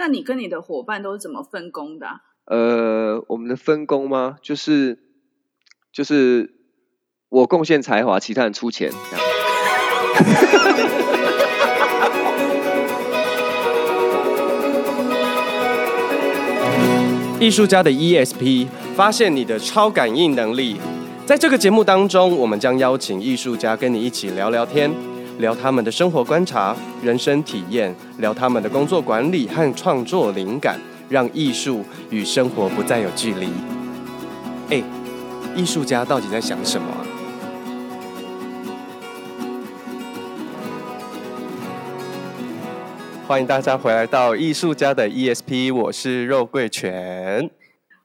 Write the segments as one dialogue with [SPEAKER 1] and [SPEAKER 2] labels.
[SPEAKER 1] 那你跟你的伙伴都是怎么分工的啊？
[SPEAKER 2] 呃，我们的分工吗？就是就是我贡献才华，其他人出钱。
[SPEAKER 3] 艺术家的 ESP，发现你的超感应能力。在这个节目当中，我们将邀请艺术家跟你一起聊聊天，聊他们的生活观察、人生体验，聊他们的工作管理和创作灵感，让艺术与生活不再有距离。哎，艺术家到底在想什么啊？欢迎大家回来到艺术家的 ESP，我是肉桂犬，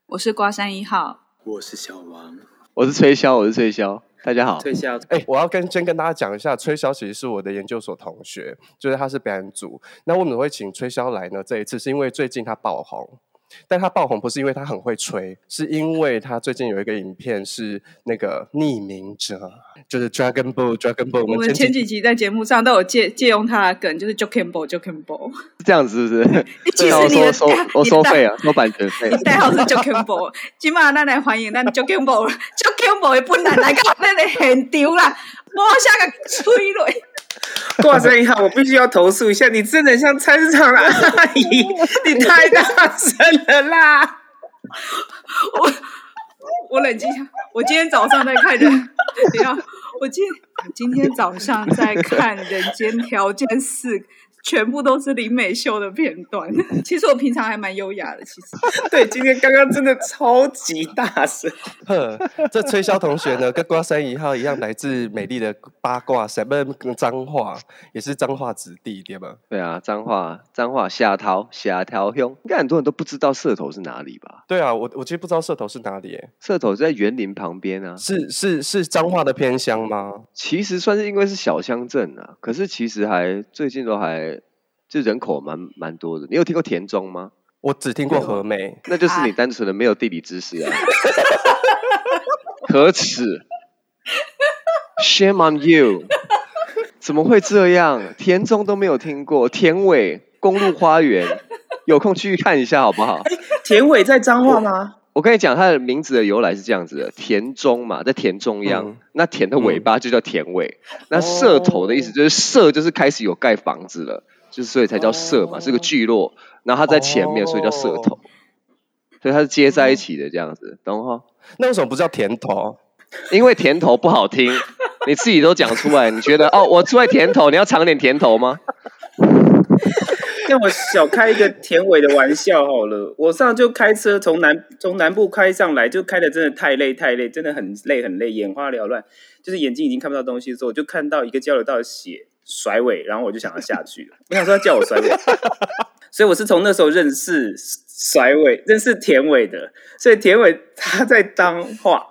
[SPEAKER 1] 我是瓜山一号，
[SPEAKER 4] 我是小王，
[SPEAKER 2] 我是吹箫，我是吹箫，大家好，
[SPEAKER 4] 吹箫。
[SPEAKER 3] 哎，我要跟先跟大家讲一下，吹箫其实是我的研究所同学，就是他是表演组。那为什么会请吹箫来呢？这一次是因为最近他爆红。但他爆红不是因为他很会吹，是因为他最近有一个影片是那个匿名者，就是 Dragon Ball Dragon Ball。
[SPEAKER 1] 我们前几集在节目上都有借借用他的梗，就是 Joking Ball Joking Ball，
[SPEAKER 2] 是这样子是不是？
[SPEAKER 1] 其实你的
[SPEAKER 2] 收我收费啊，收版权
[SPEAKER 1] 费。代号是 Joking Ball，今晚咱来欢迎咱 Joking Ball Joking Ball 的本人来到咱的现场啦，我 下个催泪。
[SPEAKER 4] 挂声一号，我必须要投诉一下，你真的像菜市场的阿姨，你太大声了啦！
[SPEAKER 1] 我我冷静一下，我今天早上在看人，等下，我今今天早上在看《人间条件四》。全部都是林美秀的片段。其实我平常还蛮优雅的，其实。
[SPEAKER 4] 对，今天刚刚真的超级大声。
[SPEAKER 3] 呵，这吹箫同学呢，跟瓜山一号一样，来自美丽的八卦山，不是脏话，也是脏话子弟，对吗？
[SPEAKER 2] 对啊，彰化，彰化社头，社头乡，应该很多人都不知道社头是哪里吧？
[SPEAKER 3] 对啊，我我其实不知道社头是哪里，哎，
[SPEAKER 2] 社头在园林旁边啊。
[SPEAKER 3] 是是是脏话的偏乡吗？
[SPEAKER 2] 其实算是因为是小乡镇啊，可是其实还最近都还。就人口蛮蛮多的，你有听过田中吗？
[SPEAKER 3] 我只听过和美，
[SPEAKER 2] 那就是你单纯的没有地理知识啊！可耻，Shame on you！怎么会这样？田中都没有听过，田尾公路花园，有空去看一下好不好？
[SPEAKER 4] 田尾在彰化吗？
[SPEAKER 2] 我，跟你讲，它的名字的由来是这样子的：田中嘛，在田中央，嗯、那田的尾巴就叫田尾。嗯、那社头的意思就是社，就是开始有盖房子了。就是所以才叫社嘛，是个聚落，然后它在前面，所以叫社头，所以它是接在一起的这样子，懂哈？
[SPEAKER 3] 那为什么不叫甜头？
[SPEAKER 2] 因为甜头不好听，你自己都讲出来，你觉得哦，我出来田头，你要尝点甜头吗？
[SPEAKER 4] 那我小开一个田尾的玩笑好了，我上就开车从南从南部开上来，就开的真的太累太累，真的很累很累，眼花缭乱，就是眼睛已经看不到东西的时候，我就看到一个交流道的血。甩尾，然后我就想要下去了。我想说他叫我甩尾，所以我是从那时候认识甩尾、认识田尾的。所以田尾他在彰化，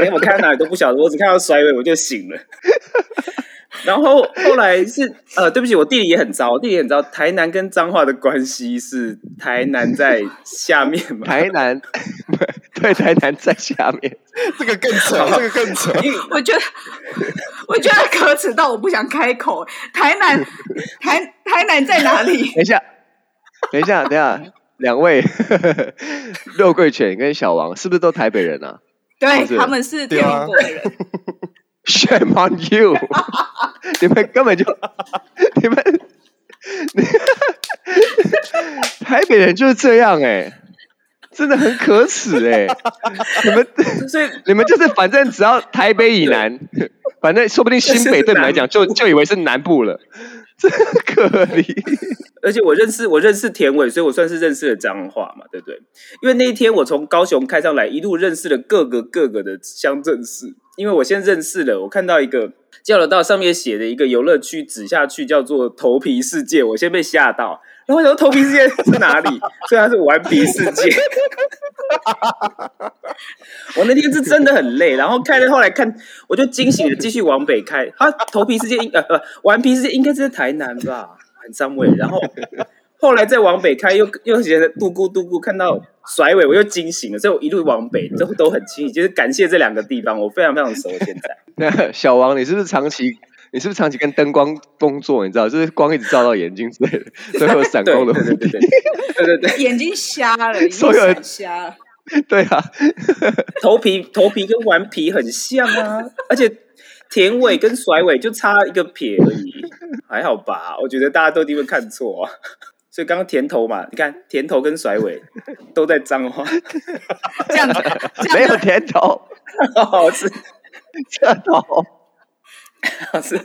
[SPEAKER 4] 连我看到哪里都不晓得，我只看到甩尾我就醒了。然后后来是呃，对不起，我地理也很糟，地理也很糟。台南跟彰化的关系是台南在下面嘛？
[SPEAKER 2] 台南 对，台南在下面，
[SPEAKER 3] 这个更扯，这个更扯。
[SPEAKER 1] 我觉得，我觉得可耻到我不想开口。台南，台台南在哪里？
[SPEAKER 2] 等一下，等一下，等一下，两位肉桂犬跟小王是不是都台北人啊？
[SPEAKER 1] 对，他们是天龙国的人。
[SPEAKER 2] Shame on you！你们根本就，你们，台北人就是这样哎、欸，真的很可耻哎、欸！你们，所以 你们就是反正只要台北以南，反正说不定新北对你们来讲就就以为是南部了，真可怜。
[SPEAKER 4] 而且我认识我认识田伟，所以我算是认识了彰化嘛，对不对？因为那一天我从高雄开上来，一路认识了各个各个的乡镇市。因为我先认识了，我看到一个交流道上面写的一个游乐区，指下去叫做头皮世界，我先被吓到，然后我头皮世界是哪里？所以它是顽皮世界。我那天是真的很累，然后开了后来看，我就惊醒了，继续往北开。它，头皮世界应呃呃，顽皮世界应该是在台南吧，很上位。然后。后来再往北开，又又觉得嘟咕嘟咕，看到甩尾，我又惊醒了，所以我一路往北都都很轻易，就是感谢这两个地方，我非常非常熟。现在，
[SPEAKER 2] 那小王，你是不是长期你是不是长期跟灯光工作？你知道，就是光一直照到眼睛之类的，所以有闪光的。
[SPEAKER 4] 对对对，
[SPEAKER 1] 眼睛瞎了，所有人瞎了。
[SPEAKER 2] 对啊，
[SPEAKER 4] 头皮头皮跟顽皮很像啊，而且甜尾跟甩尾就差一个撇而已，还好吧？我觉得大家都一定会看错啊。所以刚刚甜头嘛，你看甜头跟甩尾都在脏话，
[SPEAKER 1] 这样子
[SPEAKER 2] 没有甜头，
[SPEAKER 4] 好吃
[SPEAKER 2] 这头
[SPEAKER 4] 是，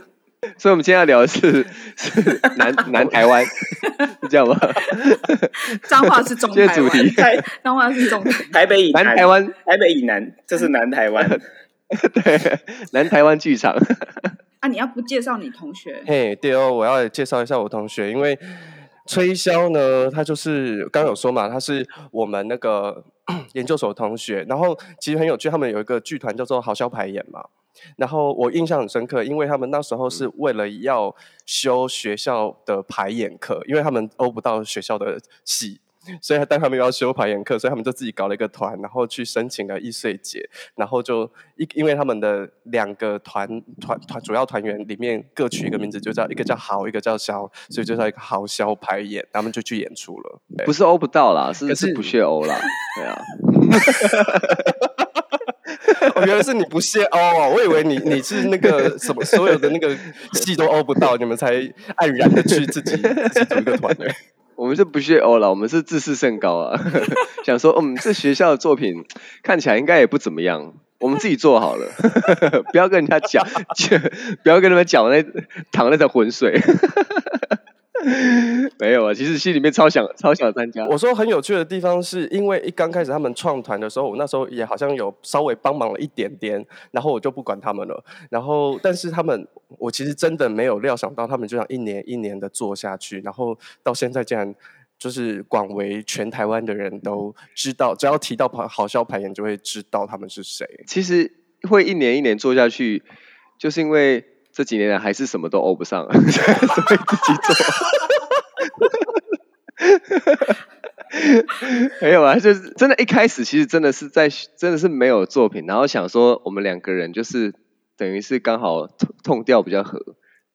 [SPEAKER 2] 所以我们今天要聊的是 是南 南台湾，是这样吗？
[SPEAKER 1] 脏话是中台湾，
[SPEAKER 2] 主题
[SPEAKER 1] 脏话是中台，
[SPEAKER 4] 台北以
[SPEAKER 2] 南台湾，
[SPEAKER 4] 台北以南，这是南台湾，
[SPEAKER 2] 对，南台湾剧场。
[SPEAKER 1] 啊，你要不介绍你同学？
[SPEAKER 3] 嘿，对哦，我要介绍一下我同学，因为。吹箫呢，他就是刚刚有说嘛，他是我们那个 研究所同学，然后其实很有趣，他们有一个剧团叫做好笑排演嘛，然后我印象很深刻，因为他们那时候是为了要修学校的排演课，因为他们欧不到学校的戏。所以，当他们要修排演课，所以他们就自己搞了一个团，然后去申请了易碎节，然后就因因为他们的两个团团团主要团员里面各取一个名字，就叫一个叫豪，一个叫肖，所以就叫一个豪肖排演，他们就去演出了。
[SPEAKER 2] 不是欧不到啦，是是不屑欧啦，对啊。
[SPEAKER 3] 原来是你不屑欧啊，我以为你你是那个什么所有的那个戏都欧不到，你们才黯然的去自己自己组一个团队。
[SPEAKER 2] 我们是不屑欧了，我们是自视甚高啊！想说，嗯，这学校的作品看起来应该也不怎么样，我们自己做好了，不要跟人家讲，不要跟他们讲那淌那条浑水。没有啊，其实心里面超想超想参加。
[SPEAKER 3] 我说很有趣的地方，是因为一刚开始他们创团的时候，我那时候也好像有稍微帮忙了一点点，然后我就不管他们了。然后，但是他们，我其实真的没有料想到，他们就想一年一年的做下去，然后到现在竟然就是广为全台湾的人都知道，只要提到好笑排演，就会知道他们是谁。
[SPEAKER 2] 其实会一年一年做下去，就是因为。这几年来还是什么都欧不上，所以自己做。没有啊，就是真的，一开始其实真的是在，真的是没有作品，然后想说我们两个人就是等于是刚好痛调比较合，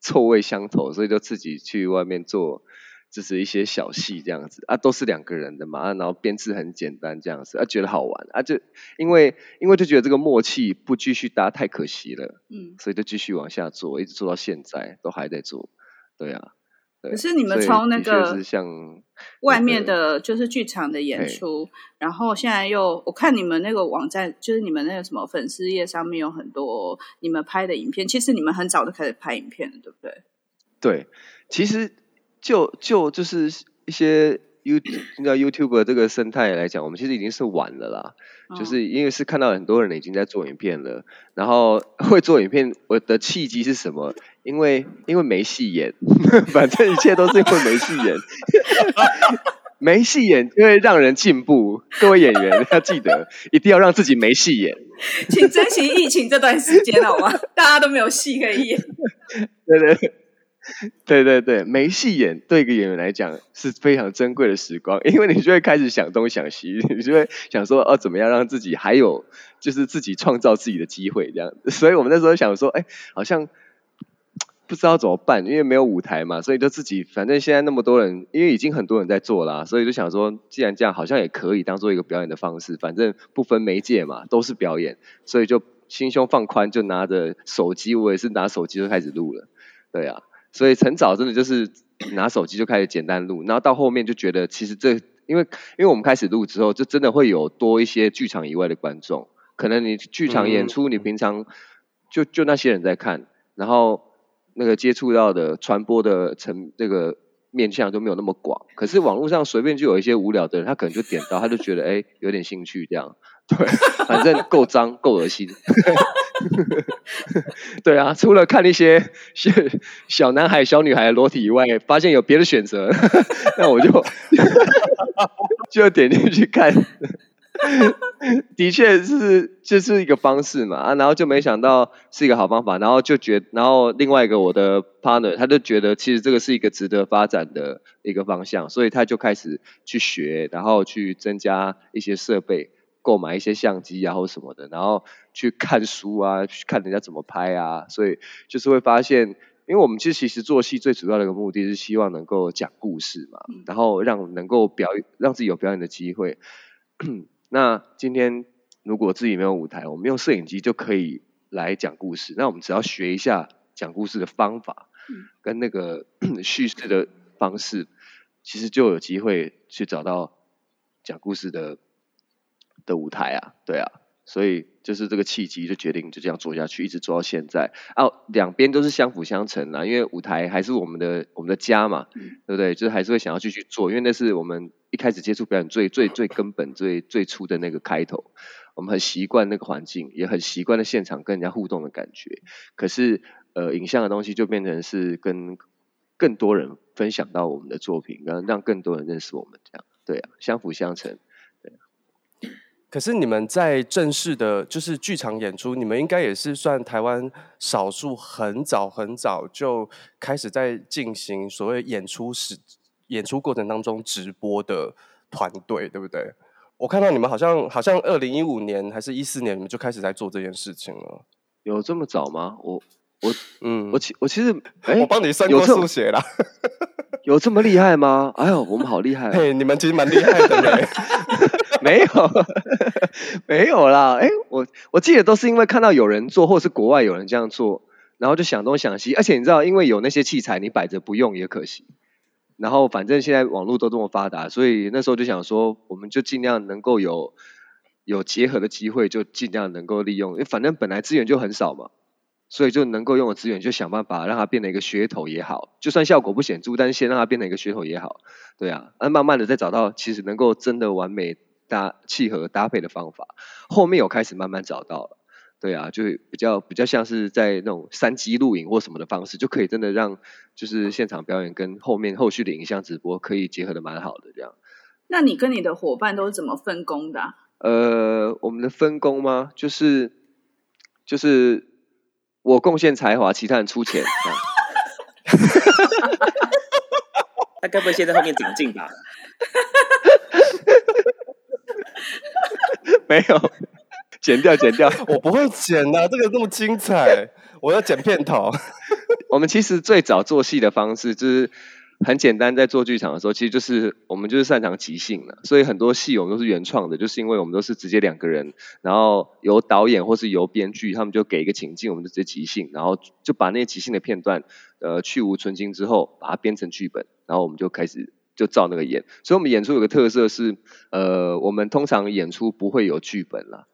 [SPEAKER 2] 臭味相投，所以就自己去外面做。就是一些小戏这样子啊，都是两个人的嘛，啊、然后编制很简单这样子啊，觉得好玩啊，就因为因为就觉得这个默契不继续搭太可惜了，嗯，所以就继续往下做，一直做到现在都还在做，对啊。对，
[SPEAKER 1] 可是你们从那个
[SPEAKER 2] 是像
[SPEAKER 1] 外面的就是剧场的演出，然后现在又我看你们那个网站，就是你们那个什么粉丝页上面有很多你们拍的影片，其实你们很早就开始拍影片了，对不对？
[SPEAKER 2] 对，其实。就就就是一些 You 那个 YouTube 这个生态来讲，我们其实已经是晚了啦。哦、就是因为是看到很多人已经在做影片了，然后 会做影片，我的契机是什么？因为因为没戏演，反正一切都是因为没戏演。没戏演就会让人进步，各位演员要记得，一定要让自己没戏演。
[SPEAKER 1] 请珍惜疫情这段时间好吗？大家都没有戏可以演。
[SPEAKER 2] 对对。对对对，没戏演对一个演员来讲是非常珍贵的时光，因为你就会开始想东想西，你就会想说哦，怎么样让自己还有就是自己创造自己的机会这样。所以我们那时候想说，哎，好像不知道怎么办，因为没有舞台嘛，所以就自己反正现在那么多人，因为已经很多人在做啦，所以就想说，既然这样，好像也可以当做一个表演的方式，反正不分媒介嘛，都是表演，所以就心胸放宽，就拿着手机，我也是拿手机就开始录了，对啊。所以很早真的就是 拿手机就开始简单录，然后到后面就觉得其实这因为因为我们开始录之后，就真的会有多一些剧场以外的观众，可能你剧场演出你平常就就那些人在看，然后那个接触到的传播的层那个面向就没有那么广，可是网络上随便就有一些无聊的人，他可能就点到，他就觉得哎有点兴趣这样，对，反正够脏够恶心。对啊，除了看一些小男孩、小女孩的裸体以外，发现有别的选择，那我就 就点进去看。的确是，这、就是一个方式嘛啊，然后就没想到是一个好方法，然后就觉，然后另外一个我的 partner 他就觉得其实这个是一个值得发展的一个方向，所以他就开始去学，然后去增加一些设备。购买一些相机啊或什么的，然后去看书啊，去看人家怎么拍啊，所以就是会发现，因为我们其实其实做戏最主要的一个目的是希望能够讲故事嘛，然后让能够表演，让自己有表演的机会。那今天如果自己没有舞台，我们用摄影机就可以来讲故事。那我们只要学一下讲故事的方法，跟那个 叙事的方式，其实就有机会去找到讲故事的的舞台啊，对啊。所以就是这个契机，就决定就这样做下去，一直做到现在。啊，两边都是相辅相成啊，因为舞台还是我们的我们的家嘛，对不对？就是还是会想要继续做，因为那是我们一开始接触表演最最最根本、最最初的那个开头。我们很习惯那个环境，也很习惯的现场跟人家互动的感觉。可是，呃，影像的东西就变成是跟更多人分享到我们的作品，然后让更多人认识我们，这样对啊，相辅相成。
[SPEAKER 3] 可是你们在正式的，就是剧场演出，你们应该也是算台湾少数很早很早就开始在进行所谓演出时演出过程当中直播的团队，对不对？我看到你们好像好像二零一五年还是一四年，你们就开始在做这件事情了。
[SPEAKER 2] 有这么早吗？我我嗯，我其我其实，
[SPEAKER 3] 哎、我帮你算过数学啦。
[SPEAKER 2] 有这么厉害吗？哎呦，我们好厉害！
[SPEAKER 3] 嘿，你们其实蛮厉害的嘞。
[SPEAKER 2] 没有，没有啦。哎，我我记得都是因为看到有人做，或者是国外有人这样做，然后就想东想西。而且你知道，因为有那些器材，你摆着不用也可惜。然后反正现在网络都这么发达，所以那时候就想说，我们就尽量能够有有结合的机会，就尽量能够利用。因为反正本来资源就很少嘛，所以就能够用的资源就想办法让它变成一个噱头也好，就算效果不显著，但是先让它变成一个噱头也好。对啊，那慢慢的再找到其实能够真的完美。搭契合搭配的方法，后面有开始慢慢找到了，对啊，就比较比较像是在那种三机录影或什么的方式，就可以真的让就是现场表演跟后面后续的影像直播可以结合的蛮好的这样。
[SPEAKER 1] 那你跟你的伙伴都是怎么分工的啊？
[SPEAKER 2] 呃，我们的分工吗？就是就是我贡献才华，其他人出钱。
[SPEAKER 4] 他该不会现在后面顶进吧？
[SPEAKER 2] 没有，剪掉剪掉，
[SPEAKER 3] 我不会剪啊，这个这么精彩，我要剪片头。
[SPEAKER 2] 我们其实最早做戏的方式就是很简单，在做剧场的时候，其实就是我们就是擅长即兴的，所以很多戏我们都是原创的，就是因为我们都是直接两个人，然后由导演或是由编剧，他们就给一个情境，我们就直接即兴，然后就把那些即兴的片段，呃，去无存菁之后，把它编成剧本，然后我们就开始。就照那个演，所以我们演出有个特色是，呃，我们通常演出不会有剧本啦，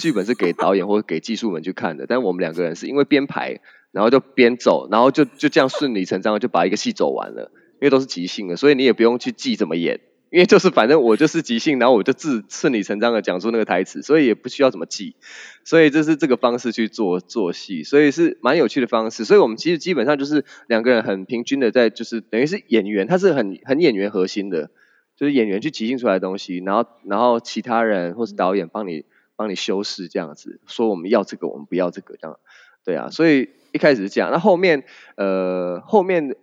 [SPEAKER 2] 剧本是给导演或者给技术们去看的，但我们两个人是因为编排，然后就边走，然后就就这样顺理成章就把一个戏走完了，因为都是即兴的，所以你也不用去记怎么演。因为就是反正我就是即兴，然后我就自顺理成章的讲出那个台词，所以也不需要怎么记，所以这是这个方式去做做戏，所以是蛮有趣的方式。所以我们其实基本上就是两个人很平均的在，就是等于是演员，他是很很演员核心的，就是演员去即兴出来的东西，然后然后其他人或是导演帮你帮你修饰这样子，说我们要这个，我们不要这个这样，对啊，所以一开始是这样，那后面呃后面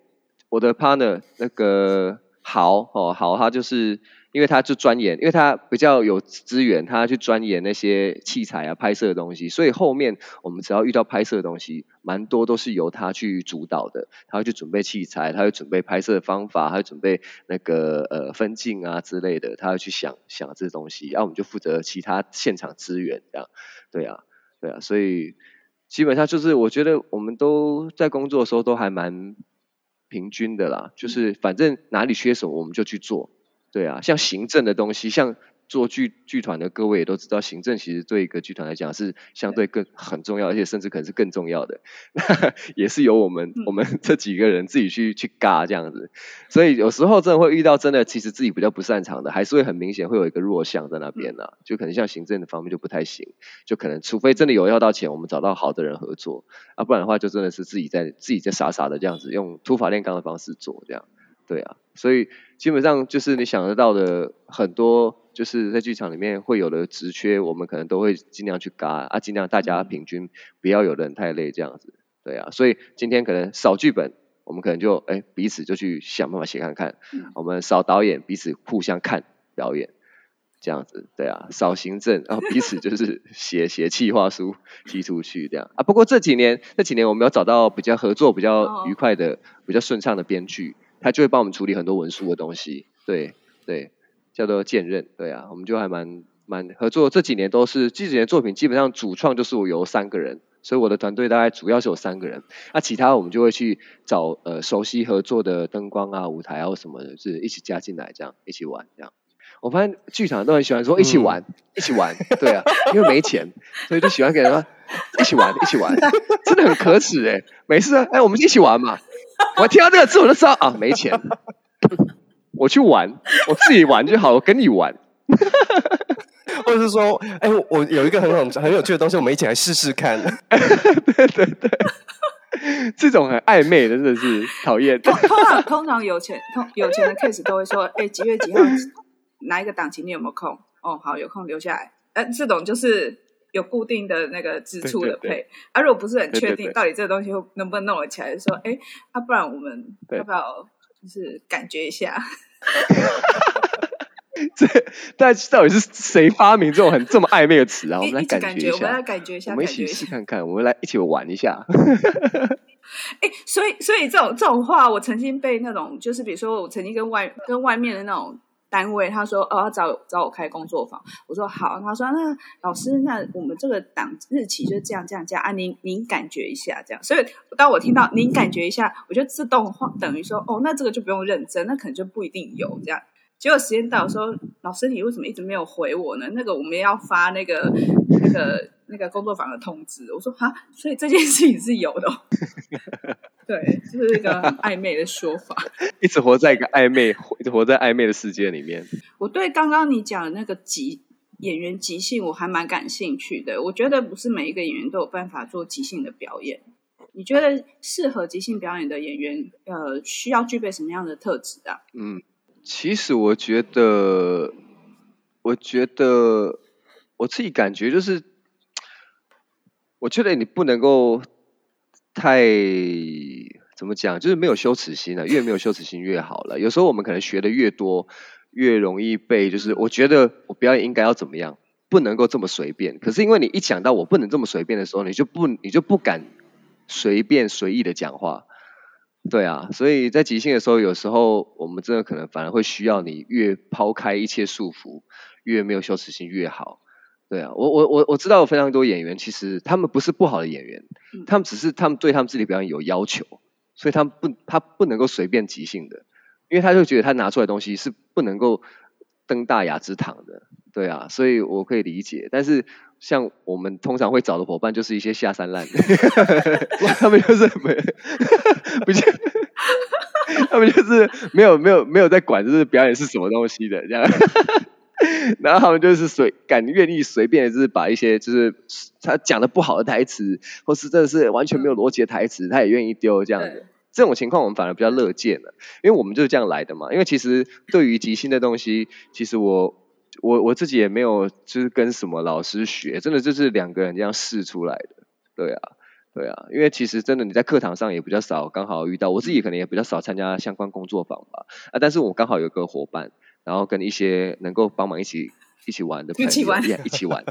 [SPEAKER 2] 我的 partner 那个。好哦，好，他就是因为他就钻研，因为他比较有资源，他去钻研那些器材啊、拍摄的东西，所以后面我们只要遇到拍摄的东西，蛮多都是由他去主导的。他会去准备器材，他会准备拍摄的方法，他会准备那个呃分镜啊之类的，他会去想想这些东西，然后我们就负责其他现场资源这样。对啊，对啊，所以基本上就是我觉得我们都在工作的时候都还蛮。平均的啦，就是反正哪里缺什么我们就去做，对啊，像行政的东西，像做剧剧团的各位也都知道，行政其实对一个剧团来讲是相对更很重要，而且甚至可能是更重要的，也是由我们我们这几个人自己去去嘎这样子，所以有时候真的会遇到真的其实自己比较不擅长的，还是会很明显会有一个弱项在那边啦，就可能像行政的方面就不太行，就可能除非真的有要到钱，我们找到好的人合作。啊，不然的话就真的是自己在自己在傻傻的这样子用土法炼钢的方式做这样，对啊，所以基本上就是你想得到的很多就是在剧场里面会有的职缺，我们可能都会尽量去嘎啊，尽量大家平均，不要有人太累这样子，对啊，所以今天可能少剧本，我们可能就哎彼此就去想办法写看看，我们少导演彼此互相看表演。这样子，对啊，少行政，然后彼此就是 写写企划书提出去这样啊。不过这几年这几年我们有找到比较合作比较愉快的、比较顺畅的编剧，他就会帮我们处理很多文书的东西，对对，叫做兼任，对啊，我们就还蛮蛮合作。这几年都是这几年作品基本上主创就是我由三个人，所以我的团队大概主要是有三个人，那其他我们就会去找呃熟悉合作的灯光啊、舞台啊或什么的，就是一起加进来这样一起玩这样。我发现剧场都很喜欢说一起玩，嗯、一起玩，对啊，因为没钱，所以就喜欢给人说一起玩，一起玩，真的很可耻哎！没事啊，哎，我们一起玩嘛。我听到这个字我就知道啊，没钱，我去玩，我自己玩就好，我跟你玩，
[SPEAKER 3] 或者是说，哎，我有一个很很很有趣的东西，我们一起来试试看。
[SPEAKER 2] 对对对，这种很暧昧的真的是讨厌。
[SPEAKER 1] 通常通常有钱通有钱的 case 都会说，哎，几月几号？哪一个档期你有没有空？哦，好，有空留下来。呃，这种就是有固定的那个支出的配。啊，如果不是很确定到底这个东西能不能弄得起来，就说，哎，啊，不然我们要不要就是感觉一下？
[SPEAKER 2] 这但到底是谁发明这种很这么暧昧的词啊？我们来感觉一下，
[SPEAKER 1] 我们来感觉一下，
[SPEAKER 2] 我们一起试看看，我们来一起玩一下。
[SPEAKER 1] 哎，所以所以这种这种话，我曾经被那种就是比如说，我曾经跟外跟外面的那种。单位他说哦，要找找我开工作坊，我说好。他说那老师，那我们这个档日期就这样这样这样啊，您您感觉一下这样。所以当我听到您感觉一下，我就自动化等于说哦，那这个就不用认真，那可能就不一定有这样。结果时间到，说老师你为什么一直没有回我呢？那个我们要发那个那个那个工作坊的通知。我说啊，所以这件事情是有的。对，就是一个暧昧的说法，
[SPEAKER 2] 一直活在一个暧昧，一直活在暧昧的世界里面。
[SPEAKER 1] 我对刚刚你讲的那个即演员即兴，我还蛮感兴趣的。我觉得不是每一个演员都有办法做即兴的表演。你觉得适合即兴表演的演员，呃，需要具备什么样的特质啊？
[SPEAKER 2] 嗯，其实我觉得，我觉得我自己感觉就是，我觉得你不能够。太怎么讲？就是没有羞耻心了，越没有羞耻心越好了。有时候我们可能学的越多，越容易被就是我觉得我表演应该要怎么样，不能够这么随便。可是因为你一讲到我不能这么随便的时候，你就不你就不敢随便随意的讲话。对啊，所以在即兴的时候，有时候我们真的可能反而会需要你越抛开一切束缚，越没有羞耻心越好。对啊，我我我我知道有非常多演员，其实他们不是不好的演员，他们只是他们对他们自己表演有要求，所以他们不他不能够随便即兴的，因为他就觉得他拿出来的东西是不能够登大雅之堂的，对啊，所以我可以理解。但是像我们通常会找的伙伴，就是一些下三滥的，他们就是没，不是，他们就是没有没有没有在管，就是表演是什么东西的这样。然后他们就是随敢愿意随便，就是把一些就是他讲的不好的台词，或是真的是完全没有逻辑的台词，他也愿意丢这样子。这种情况我们反而比较乐见了，因为我们就是这样来的嘛。因为其实对于即兴的东西，其实我我我自己也没有就是跟什么老师学，真的就是两个人这样试出来的。对啊，对啊，因为其实真的你在课堂上也比较少，刚好遇到我自己可能也比较少参加相关工作坊吧。啊，但是我刚好有个伙伴。然后跟一些能够帮忙一起一起玩的朋友，
[SPEAKER 1] 一起玩
[SPEAKER 2] ，yeah, 一起玩，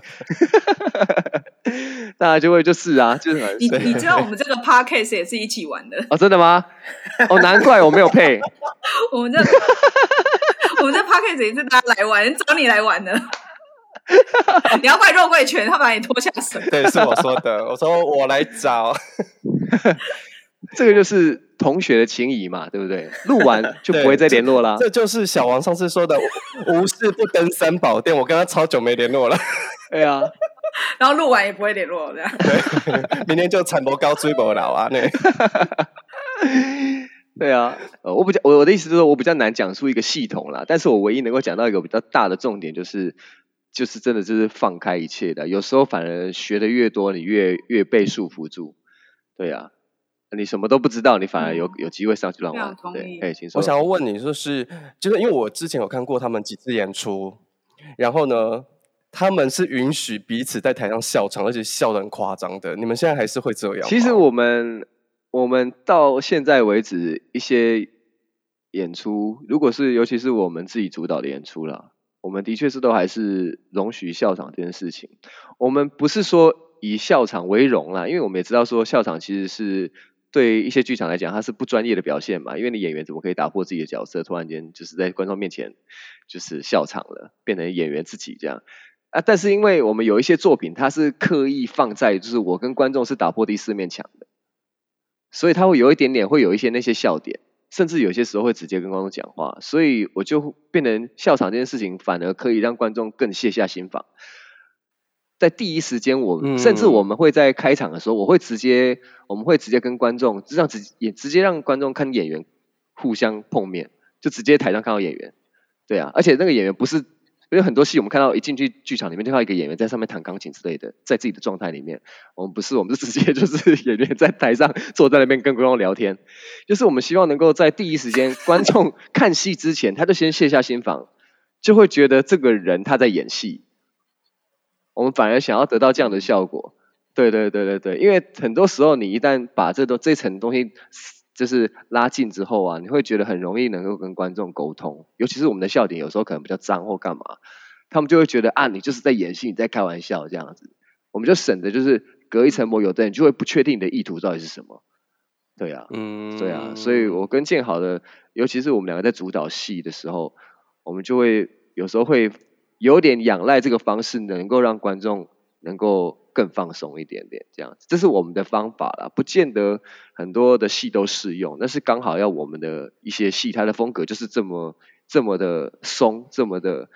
[SPEAKER 2] 大家就会就是啊，就是
[SPEAKER 1] 你你知道我们这个 podcast 也是一起玩的
[SPEAKER 2] 哦，真的吗？哦，难怪我没有配。
[SPEAKER 1] 我们这我们在 podcast 也是大家来玩，找你来玩的。你要怪肉桂犬，他把你拖下水。
[SPEAKER 3] 对，是我说的，我说我来找。
[SPEAKER 2] 这个就是同学的情谊嘛，对不对？录完就不会再联络啦。
[SPEAKER 3] 这就是小王上次说的“无事不登三宝殿”。我跟他超久没联络了。
[SPEAKER 2] 对啊，
[SPEAKER 1] 然后录完也不会联络，这样。
[SPEAKER 3] 对，明天就产博高追博老啊，那。
[SPEAKER 2] 对啊，呃，我比较我我的意思就是说我比较难讲出一个系统啦，但是我唯一能够讲到一个比较大的重点，就是就是真的就是放开一切的。有时候反而学的越多，你越越被束缚住。对啊。你什么都不知道，你反而有有机会上去乱玩。对，可以请说。
[SPEAKER 3] 我想要问你，就是就是因为我之前有看过他们几次演出，然后呢，他们是允许彼此在台上笑场，而且笑得很夸张的。你们现在还是会这样？
[SPEAKER 2] 其实我们我们到现在为止一些演出，如果是尤其是我们自己主导的演出啦，我们的确是都还是容许笑场这件事情。我们不是说以笑场为荣啦，因为我们也知道说笑场其实是对一些剧场来讲，它是不专业的表现嘛。因为你演员怎么可以打破自己的角色，突然间就是在观众面前就是笑场了，变成演员自己这样啊？但是因为我们有一些作品，它是刻意放在就是我跟观众是打破第四面墙的，所以他会有一点点会有一些那些笑点。甚至有些时候会直接跟观众讲话，所以我就变成笑场这件事情，反而可以让观众更卸下心防。在第一时间，我、嗯、甚至我们会在开场的时候，我会直接，我们会直接跟观众，让直也直接让观众看演员互相碰面，就直接台上看到演员，对啊，而且那个演员不是。因为很多戏，我们看到一进去剧场里面，就看到一个演员在上面弹钢琴之类的，在自己的状态里面。我们不是，我们是直接就是演员在台上坐在那边跟观众聊天。就是我们希望能够在第一时间，观众看戏之前，他就先卸下心防，就会觉得这个人他在演戏。我们反而想要得到这样的效果。对对对对对，因为很多时候你一旦把这都这层东西。就是拉近之后啊，你会觉得很容易能够跟观众沟通，尤其是我们的笑点有时候可能比较脏或干嘛，他们就会觉得啊，你就是在演戏，你在开玩笑这样子，我们就省得就是隔一层膜，有的人就会不确定你的意图到底是什么，对啊，嗯，对啊，所以我跟建好的，尤其是我们两个在主导戏的时候，我们就会有时候会有点仰赖这个方式，能够让观众能够。更放松一点点，这样子，这是我们的方法啦，不见得很多的戏都适用，但是刚好要我们的一些戏，它的风格就是这么这么的松，这么的，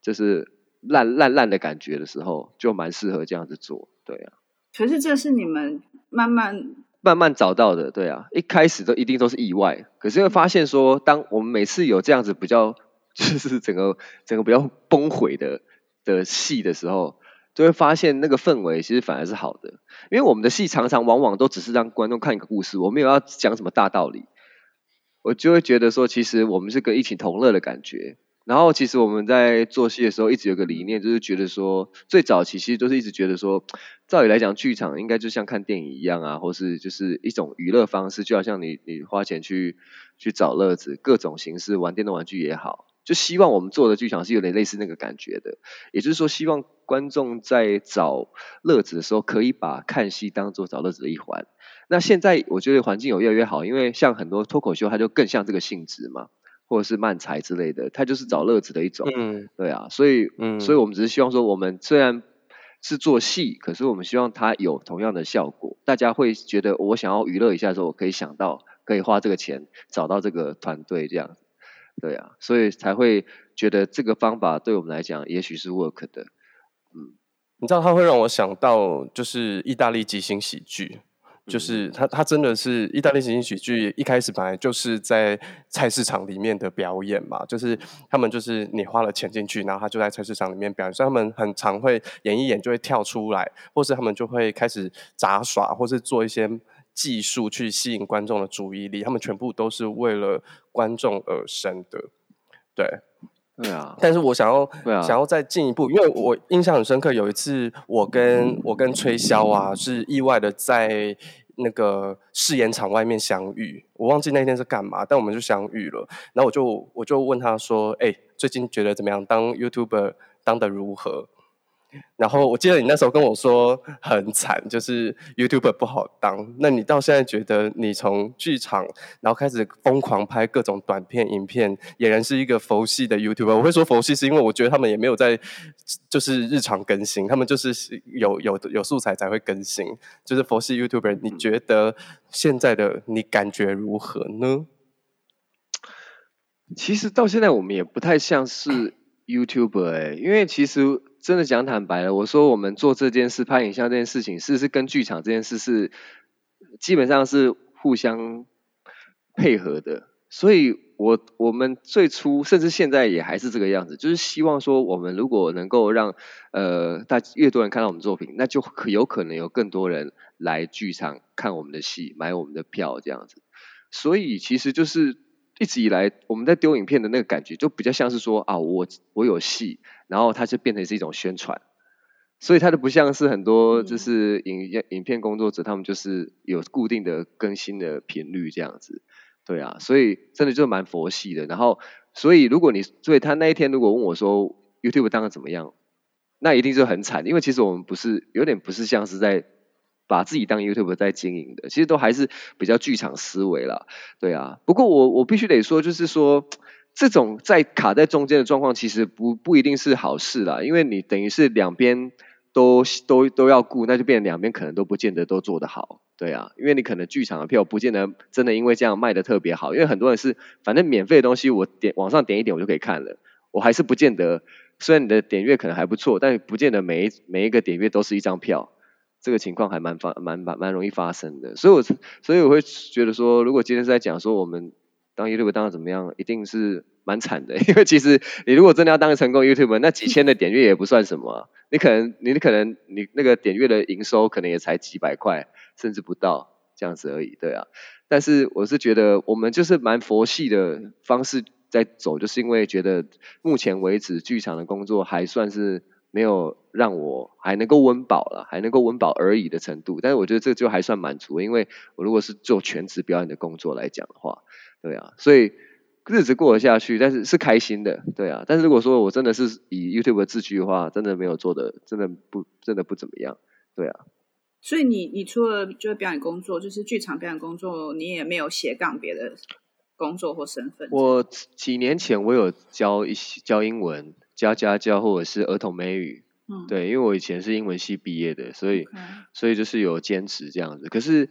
[SPEAKER 2] 就是烂烂烂的感觉的时候，就蛮适合这样子做，对啊。
[SPEAKER 1] 可是这是你们慢慢
[SPEAKER 2] 慢慢找到的，对啊，一开始都一定都是意外，可是会发现说，当我们每次有这样子比较，就是整个整个比较崩毁的的戏的时候。就会发现那个氛围其实反而是好的，因为我们的戏常常往往都只是让观众看一个故事，我没有要讲什么大道理，我就会觉得说，其实我们是个一起同乐的感觉。然后其实我们在做戏的时候，一直有个理念，就是觉得说，最早期其实都是一直觉得说，照理来讲，剧场应该就像看电影一样啊，或是就是一种娱乐方式，就好像你你花钱去去找乐子，各种形式玩电动玩具也好。就希望我们做的剧场是有点类似那个感觉的，也就是说，希望观众在找乐子的时候，可以把看戏当做找乐子的一环。那现在我觉得环境有越来越好，因为像很多脱口秀，它就更像这个性质嘛，或者是漫才之类的，它就是找乐子的一种。嗯，对啊，所以，嗯，所以我们只是希望说，我们虽然是做戏，可是我们希望它有同样的效果，大家会觉得我想要娱乐一下的时候，我可以想到可以花这个钱找到这个团队这样。对啊，所以才会觉得这个方法对我们来讲也许是 work 的。嗯，
[SPEAKER 3] 你知道他会让我想到就是意大利即兴喜剧，就是他他真的是意大利即兴喜剧一开始本来就是在菜市场里面的表演嘛，就是他们就是你花了钱进去，然后他就在菜市场里面表演，所以他们很常会演一演就会跳出来，或是他们就会开始杂耍，或是做一些。技术去吸引观众的注意力，他们全部都是为了观众而生的，对，
[SPEAKER 2] 对啊。
[SPEAKER 3] 但是我想要，啊、想要再进一步，因为我印象很深刻，有一次我跟我跟吹箫啊，是意外的在那个试演场外面相遇，我忘记那天是干嘛，但我们就相遇了。然后我就我就问他说：“哎、欸，最近觉得怎么样？当 YouTuber 当的如何？”然后我记得你那时候跟我说很惨，就是 YouTuber 不好当。那你到现在觉得你从剧场，然后开始疯狂拍各种短片、影片，俨然是一个佛系的 YouTuber。我会说佛系，是因为我觉得他们也没有在就是日常更新，他们就是有有有素材才会更新，就是佛系 YouTuber。你觉得现在的你感觉如何呢？
[SPEAKER 2] 其实到现在我们也不太像是 YouTuber 哎、欸，因为其实。真的讲坦白了，我说我们做这件事，拍影像这件事情，是是跟剧场这件事是基本上是互相配合的。所以我，我我们最初甚至现在也还是这个样子，就是希望说，我们如果能够让呃大越多人看到我们作品，那就可有可能有更多人来剧场看我们的戏，买我们的票这样子。所以，其实就是。一直以来，我们在丢影片的那个感觉，就比较像是说啊，我我有戏，然后它就变成是一种宣传，所以它就不像是很多就是影影片工作者，他们就是有固定的更新的频率这样子，对啊，所以真的就蛮佛系的。然后所以如果你所以他那一天如果问我说 YouTube 当的怎么样，那一定是很惨，因为其实我们不是有点不是像是在把自己当 YouTube 在经营的，其实都还是比较剧场思维啦，对啊。不过我我必须得说，就是说这种在卡在中间的状况，其实不不一定是好事啦，因为你等于是两边都都都要顾，那就变成两边可能都不见得都做得好，对啊。因为你可能剧场的票不见得真的因为这样卖得特别好，因为很多人是反正免费的东西，我点往上点一点我就可以看了，我还是不见得。虽然你的点阅可能还不错，但不见得每一每一个点阅都是一张票，这个情况还蛮发蛮蛮蛮容易发生的。所以我所以我会觉得说，如果今天是在讲说我们当 YouTube 当的怎么样，一定是蛮惨的。因为其实你如果真的要当成功 YouTube，那几千的点阅也不算什么。你可能你可能你那个点阅的营收可能也才几百块，甚至不到这样子而已，对啊。但是我是觉得我们就是蛮佛系的方式。在走，就是因为觉得目前为止剧场的工作还算是没有让我还能够温饱了，还能够温饱而已的程度。但是我觉得这就还算满足，因为我如果是做全职表演的工作来讲的话，对啊，所以日子过得下去，但是是开心的，对啊。但是如果说我真的是以 YouTube 自居的话，真的没有做的，真的不真的不怎么样，对啊。
[SPEAKER 1] 所以你你除了就是表演工作，就是剧场表演工作，你也没有斜杠别的。工作或身份，
[SPEAKER 2] 我几年前我有教一些教英文，教家教或者是儿童美语，嗯，对，因为我以前是英文系毕业的，所以.所以就是有兼职这样子。可是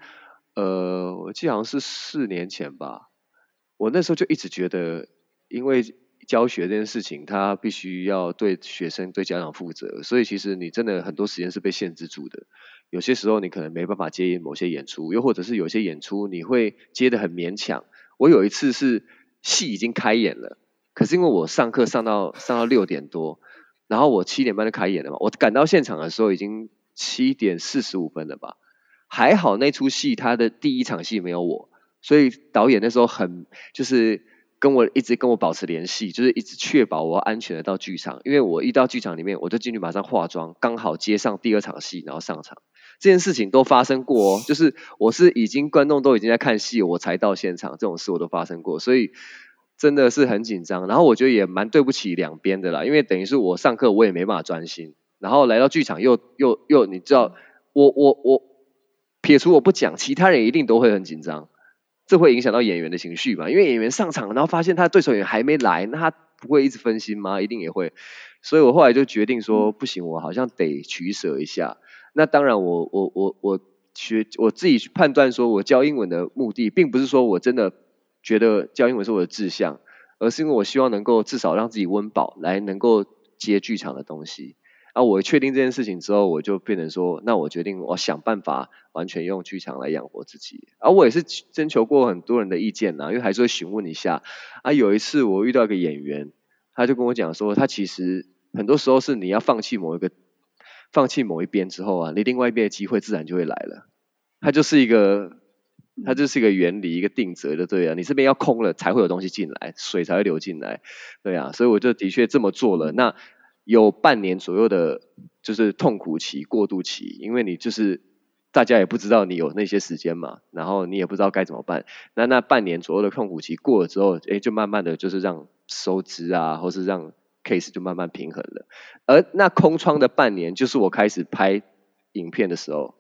[SPEAKER 2] 呃，我记得好像是四年前吧，我那时候就一直觉得，因为教学这件事情，他必须要对学生对家长负责，所以其实你真的很多时间是被限制住的。有些时候你可能没办法接某些演出，又或者是有些演出你会接的很勉强。我有一次是戏已经开演了，可是因为我上课上到上到六点多，然后我七点半就开演了嘛，我赶到现场的时候已经七点四十五分了吧，还好那出戏他的第一场戏没有我，所以导演那时候很就是跟我一直跟我保持联系，就是一直确保我安全的到剧场，因为我一到剧场里面我就进去马上化妆，刚好接上第二场戏，然后上场。这件事情都发生过哦，就是我是已经观众都已经在看戏，我才到现场，这种事我都发生过，所以真的是很紧张。然后我觉得也蛮对不起两边的啦，因为等于是我上课我也没办法专心，然后来到剧场又又又你知道，我我我撇除我不讲，其他人一定都会很紧张，这会影响到演员的情绪嘛？因为演员上场，然后发现他的对手演员还没来，那他不会一直分心吗？一定也会。所以我后来就决定说，不行，我好像得取舍一下。那当然我，我我我我学我自己去判断，说我教英文的目的，并不是说我真的觉得教英文是我的志向，而是因为我希望能够至少让自己温饱，来能够接剧场的东西。啊，我确定这件事情之后，我就变成说，那我决定我想办法完全用剧场来养活自己。而、啊、我也是征求过很多人的意见呐，因为还是会询问一下。啊，有一次我遇到一个演员，他就跟我讲说，他其实很多时候是你要放弃某一个。放弃某一边之后啊，你另外一边的机会自然就会来了。他就是一个，它就是一个原理，一个定则的，对啊。你这边要空了，才会有东西进来，水才会流进来，对啊。所以我就的确这么做了。那有半年左右的，就是痛苦期、过渡期，因为你就是大家也不知道你有那些时间嘛，然后你也不知道该怎么办。那那半年左右的痛苦期过了之后，哎，就慢慢的就是让收支啊，或是让。case 就慢慢平衡了，而那空窗的半年就是我开始拍影片的时候，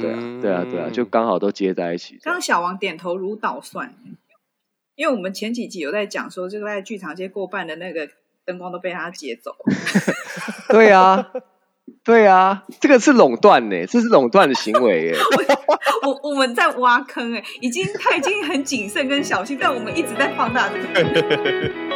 [SPEAKER 2] 对啊，对啊，对啊，就刚好都接在一起。
[SPEAKER 1] 刚刚小王点头如捣蒜，因为我们前几集有在讲说，这个在剧场街过半的那个灯光都被他接走。
[SPEAKER 2] 对啊，对啊，这个是垄断呢，这是垄断的行为耶。
[SPEAKER 1] 我我，我们在挖坑哎，已经他已经很谨慎跟小心，但我们一直在放大这个。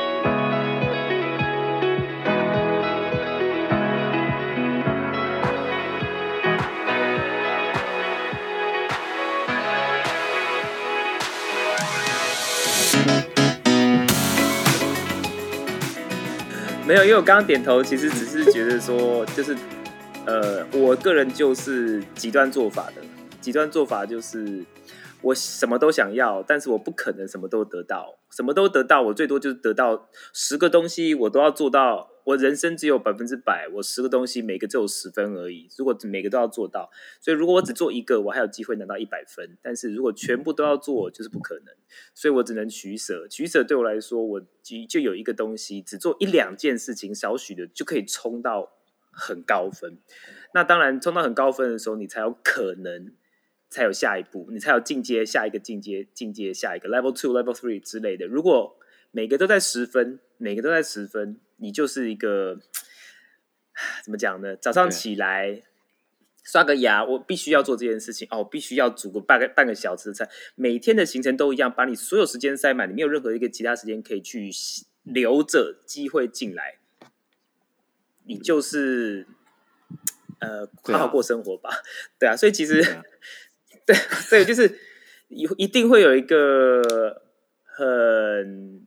[SPEAKER 4] 没有，因为我刚刚点头，其实只是觉得说，就是，呃，我个人就是极端做法的。极端做法就是，我什么都想要，但是我不可能什么都得到，什么都得到，我最多就是得到十个东西，我都要做到。我人生只有百分之百，我十个东西每个只有十分而已。如果每个都要做到，所以如果我只做一个，我还有机会拿到一百分。但是如果全部都要做，就是不可能。所以我只能取舍。取舍对我来说，我就就有一个东西，只做一两件事情，少许的就可以冲到很高分。那当然，冲到很高分的时候，你才有可能才有下一步，你才有进阶下一个进阶进阶下一个 level two、level three 之类的。如果每个都在十分，每个都在十分。你就是一个 怎么讲呢？早上起来刷个牙，我必须要做这件事情哦，必须要煮个半个半个小时的菜。每天的行程都一样，把你所有时间塞满，你没有任何一个其他时间可以去留着机会进来。你就是呃，好好过生活吧。对啊，对啊，所以其实对 对，就是有一定会有一个很。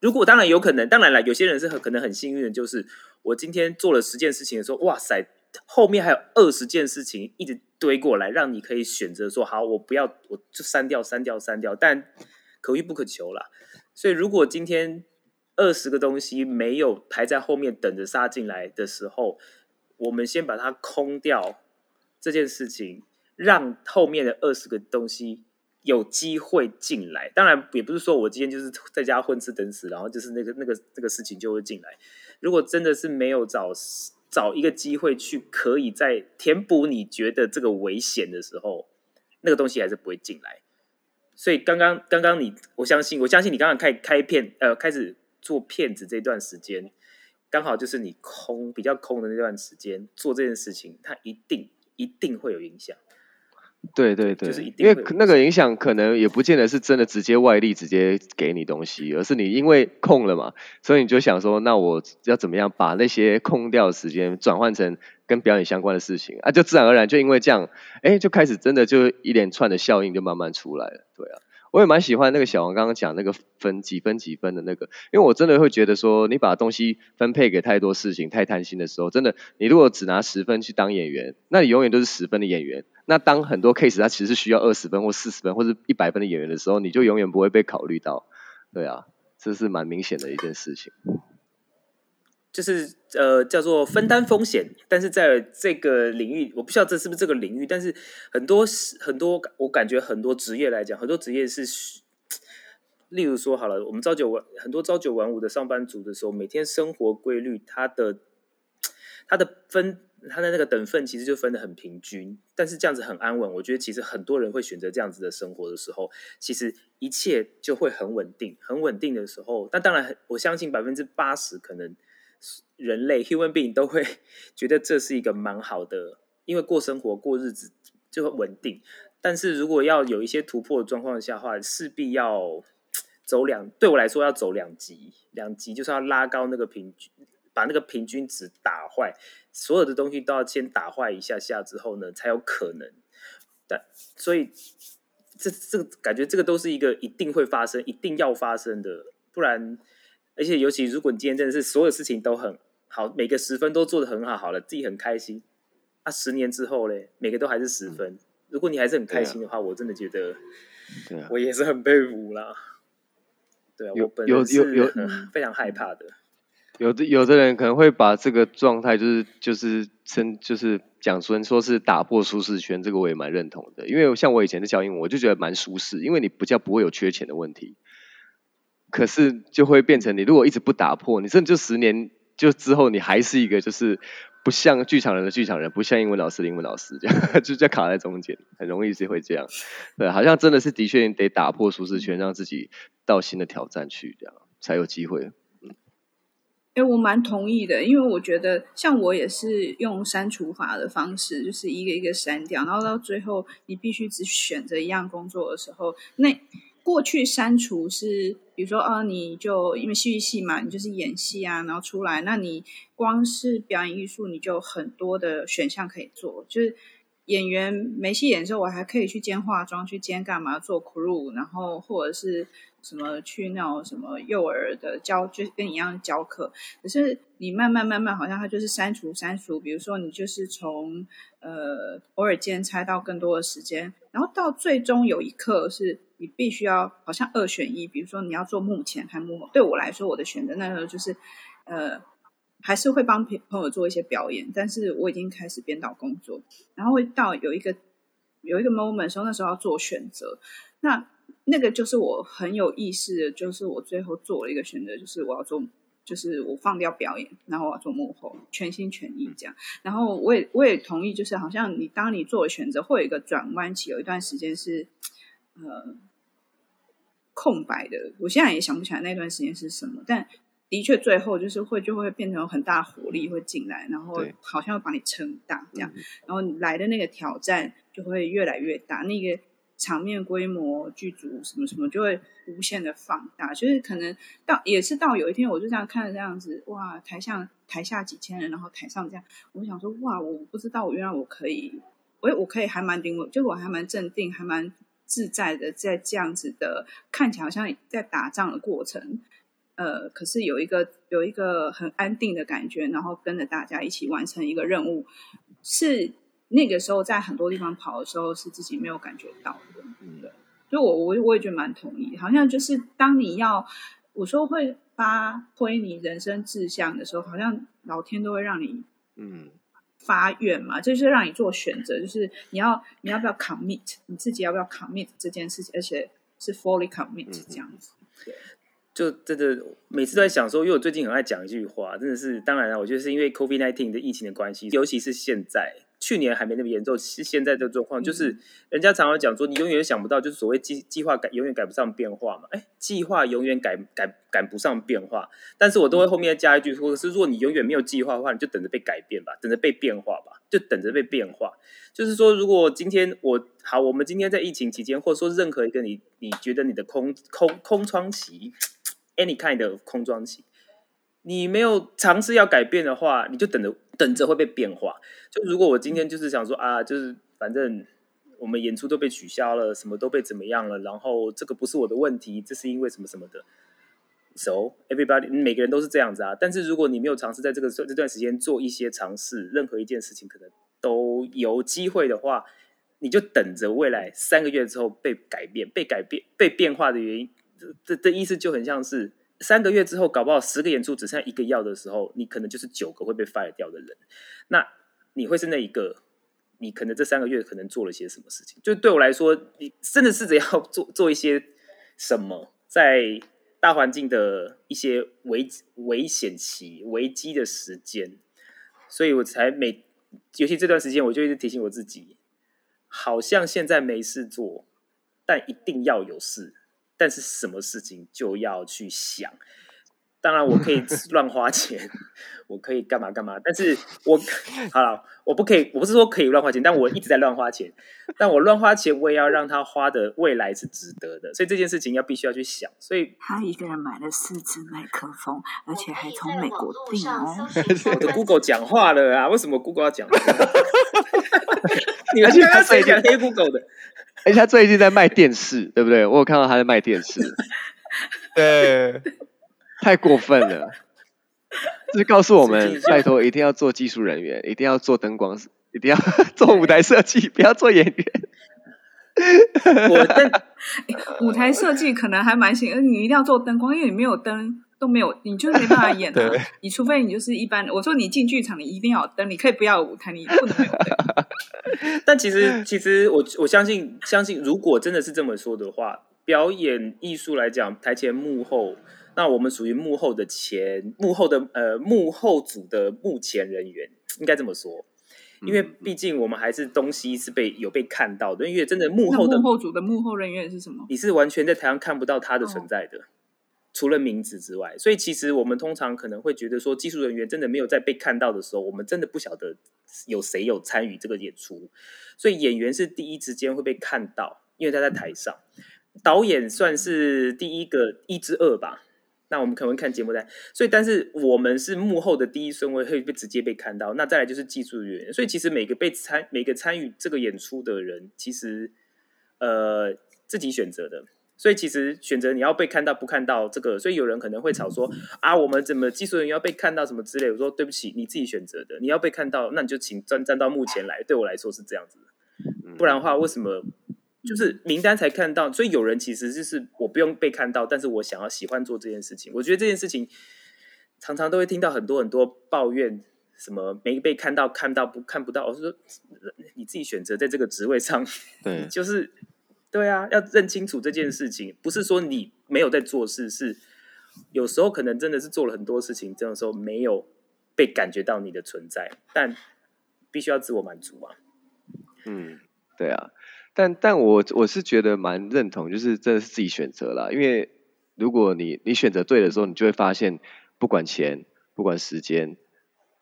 [SPEAKER 4] 如果当然有可能，当然了，有些人是很可能很幸运的，就是我今天做了十件事情的时候，哇塞，后面还有二十件事情一直堆过来，让你可以选择说好，我不要，我就删掉、删掉、删掉。但可遇不可求啦。所以如果今天二十个东西没有排在后面等着杀进来的时候，我们先把它空掉这件事情，让后面的二十个东西。有机会进来，当然也不是说我今天就是在家混吃等死，然后就是那个那个那个事情就会进来。如果真的是没有找找一个机会去，可以在填补你觉得这个危险的时候，那个东西还是不会进来。所以刚刚刚刚你，我相信我相信你刚刚开开片呃开始做片子这段时间，刚好就是你空比较空的那段时间做这件事情，它一定一定会有影响。
[SPEAKER 2] 对对对，因为那个影响可能也不见得是真的直接外力直接给你东西，而是你因为空了嘛，所以你就想说，那我要怎么样把那些空掉的时间转换成跟表演相关的事情啊？就自然而然就因为这样，哎，就开始真的就一连串的效应就慢慢出来了，对啊。我也蛮喜欢那个小王刚刚讲那个分几分几分的那个，因为我真的会觉得说，你把东西分配给太多事情，太贪心的时候，真的，你如果只拿十分去当演员，那你永远都是十分的演员。那当很多 case 它其实需要二十分或四十分或者一百分的演员的时候，你就永远不会被考虑到。对啊，这是蛮明显的一件事情。
[SPEAKER 4] 就是呃，叫做分担风险，但是在这个领域，我不知道这是不是这个领域，但是很多很多，我感觉很多职业来讲，很多职业是，例如说好了，我们朝九晚很多朝九晚五的上班族的时候，每天生活规律，他的他的分他的那个等分其实就分的很平均，但是这样子很安稳。我觉得其实很多人会选择这样子的生活的时候，其实一切就会很稳定，很稳定的时候，那当然我相信百分之八十可能。人类 human being 都会 觉得这是一个蛮好的，因为过生活过日子就会稳定。但是如果要有一些突破的状况下的话，势必要走两，对我来说要走两级，两级就是要拉高那个平均，把那个平均值打坏，所有的东西都要先打坏一下下之后呢，才有可能。但所以这这个感觉，这个都是一个一定会发生、一定要发生的，不然。而且，尤其如果你今天真的是所有事情都很好，每个十分都做得很好，好了，自己很开心。啊，十年之后嘞，每个都还是十分。如果你还是很开心的话，我真的觉得，对啊，我也是很佩服啦。对啊，我本人是非常害怕的。
[SPEAKER 2] 有的有的人可能会把这个状态，就是就是称就是讲说说是打破舒适圈，这个我也蛮认同的。因为像我以前的教英文，我就觉得蛮舒适，因为你不叫不会有缺钱的问题。可是就会变成你如果一直不打破，你甚至就十年就之后你还是一个就是不像剧场人的剧场人，不像英文老师的英文老师这样，就就卡在中间，很容易是会这样。对，好像真的是的确得打破舒适圈，让自己到新的挑战去，这样才有机会。
[SPEAKER 1] 哎，我蛮同意的，因为我觉得像我也是用删除法的方式，就是一个一个删掉，然后到最后你必须只选择一样工作的时候，那。过去删除是，比如说啊，你就因为戏剧系嘛，你就是演戏啊，然后出来，那你光是表演艺术，你就很多的选项可以做，就是演员没戏演的时候，我还可以去兼化妆，去兼干嘛做 crew，然后或者是什么去那种什么幼儿的教，就跟你一样教课。可是你慢慢慢慢，好像它就是删除删除。比如说你就是从呃偶尔兼差到更多的时间，然后到最终有一刻是你必须要好像二选一。比如说你要做幕前还幕后，对我来说，我的选择那时候就是呃。还是会帮朋友做一些表演，但是我已经开始编导工作，然后会到有一个有一个 moment 时候，那时候要做选择，那那个就是我很有意识的，就是我最后做了一个选择，就是我要做，就是我放掉表演，然后我要做幕后，全心全意这样。然后我也我也同意，就是好像你当你做了选择，会有一个转弯期，有一段时间是呃空白的。我现在也想不起来那段时间是什么，但。的确，最后就是会就会变成有很大火力会进来，然后好像要把你撑大这样，然后来的那个挑战就会越来越大，那个场面规模、剧组什么什么就会无限的放大。就是可能到也是到有一天，我就这样看着这样子，哇，台上台下几千人，然后台上这样，我想说，哇，我不知道我原来我可以，我我可以还蛮定，就我还蛮镇定，还蛮自在的，在这样子的看起来好像在打仗的过程。呃，可是有一个有一个很安定的感觉，然后跟着大家一起完成一个任务，是那个时候在很多地方跑的时候是自己没有感觉到的。嗯，对，就我我我也觉得蛮同意，好像就是当你要我说会发挥你人生志向的时候，好像老天都会让你嗯发愿嘛，就是让你做选择，就是你要你要不要 commit，你自己要不要 commit 这件事情，而且是 fully commit 这样子，对。
[SPEAKER 4] 就真的每次都在想说，因为我最近很爱讲一句话，真的是当然了，我觉得是因为 COVID nineteen 的疫情的关系，尤其是现在，去年还没那么严重，是现在的状况，就是人家常常讲说，你永远想不到，就是所谓计计划赶永远赶不上变化嘛。哎，计划永远赶赶赶不上变化，但是我都会后面加一句，或者是如果你永远没有计划的话，你就等着被改变吧，等着被变化吧，就等着被变化。就是说，如果今天我好，我们今天在疫情期间，或者说任何一个你你觉得你的空空空窗期。any kind 的空窗期，你没有尝试要改变的话，你就等着等着会被变化。就如果我今天就是想说啊，就是反正我们演出都被取消了，什么都被怎么样了，然后这个不是我的问题，这是因为什么什么的。So everybody，每个人都是这样子啊。但是如果你没有尝试在这个这段时间做一些尝试，任何一件事情可能都有机会的话，你就等着未来三个月之后被改变、被改变、被变化的原因。这这意思就很像是三个月之后，搞不好十个演出只剩一个要的时候，你可能就是九个会被 fire 掉的人。那你会是那一个？你可能这三个月可能做了些什么事情？就对我来说，你真的试着要做做一些什么，在大环境的一些危危险期、危机的时间，所以我才每尤其这段时间，我就一直提醒我自己，好像现在没事做，但一定要有事。但是什么事情就要去想，当然我可以乱花钱，我可以干嘛干嘛，但是我好了，我不可以，我不是说可以乱花钱，但我一直在乱花钱，但我乱花钱，我也要让他花的未来是值得的，所以这件事情要必须要去想。所以
[SPEAKER 1] 他一个人买了四支麦克风，而且还从美国订哦。
[SPEAKER 4] 我 的 Google 讲话了啊？为什么 Google 要讲话？你们刚刚谁讲黑 Google 的？
[SPEAKER 2] 而且他最近在卖电视，对不对？我有看到他在卖电视，
[SPEAKER 3] 对，
[SPEAKER 2] 太过分了。就是告诉我们，拜托一定要做技术人员，一定要做灯光，一定要 做舞台设计，不要做演员。
[SPEAKER 4] 我灯
[SPEAKER 1] 舞台设计可能还蛮行，你一定要做灯光，因为你没有灯都没有，你就是没办法演的。你除非你就是一般，我说你进剧场，你一定要有灯，你可以不要有舞台，你不能没有灯。
[SPEAKER 4] 但其实，其实我我相信，相信如果真的是这么说的话，表演艺术来讲，台前幕后，那我们属于幕后的前幕后的呃幕后组的幕前人员，应该这么说，因为毕竟我们还是东西是被有被看到的，因为真的幕后的
[SPEAKER 1] 幕后组的幕后人员是什么？
[SPEAKER 4] 你是完全在台上看不到他的存在的。哦除了名字之外，所以其实我们通常可能会觉得说，技术人员真的没有在被看到的时候，我们真的不晓得有谁有参与这个演出。所以演员是第一时间会被看到，因为他在台上。导演算是第一个一之二吧，那我们可能会看节目单，所以但是我们是幕后的第一顺位，会被直接被看到。那再来就是技术人员，所以其实每个被参每个参与这个演出的人，其实呃自己选择的。所以其实选择你要被看到不看到这个，所以有人可能会吵说啊，我们怎么技术人员要被看到什么之类。我说对不起，你自己选择的，你要被看到，那你就请站站到幕前来。对我来说是这样子的，不然的话为什么？就是名单才看到，所以有人其实就是我不用被看到，但是我想要喜欢做这件事情。我觉得这件事情常常都会听到很多很多抱怨，什么没被看到、看到不看不到。我是说你自己选择在这个职位上，
[SPEAKER 2] 对，
[SPEAKER 4] 就是对啊，要认清楚这件事情，不是说你没有在做事，是有时候可能真的是做了很多事情，这种时候没有被感觉到你的存在，但必须要自我满足嘛。
[SPEAKER 2] 嗯，对啊。但但我我是觉得蛮认同，就是这是自己选择啦。因为如果你你选择对的时候，你就会发现，不管钱，不管时间，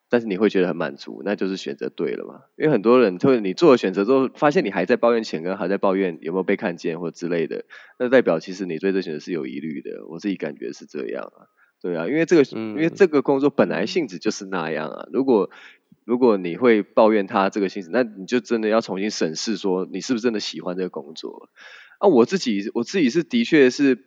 [SPEAKER 2] 但是你会觉得很满足，那就是选择对了嘛。因为很多人就是你做了选择之后，发现你还在抱怨钱，跟还在抱怨有没有被看见或之类的，那代表其实你对这选择是有疑虑的。我自己感觉是这样啊，对啊，因为这个、嗯、因为这个工作本来性质就是那样啊。如果如果你会抱怨他这个性质，那你就真的要重新审视，说你是不是真的喜欢这个工作啊？我自己我自己是的确是，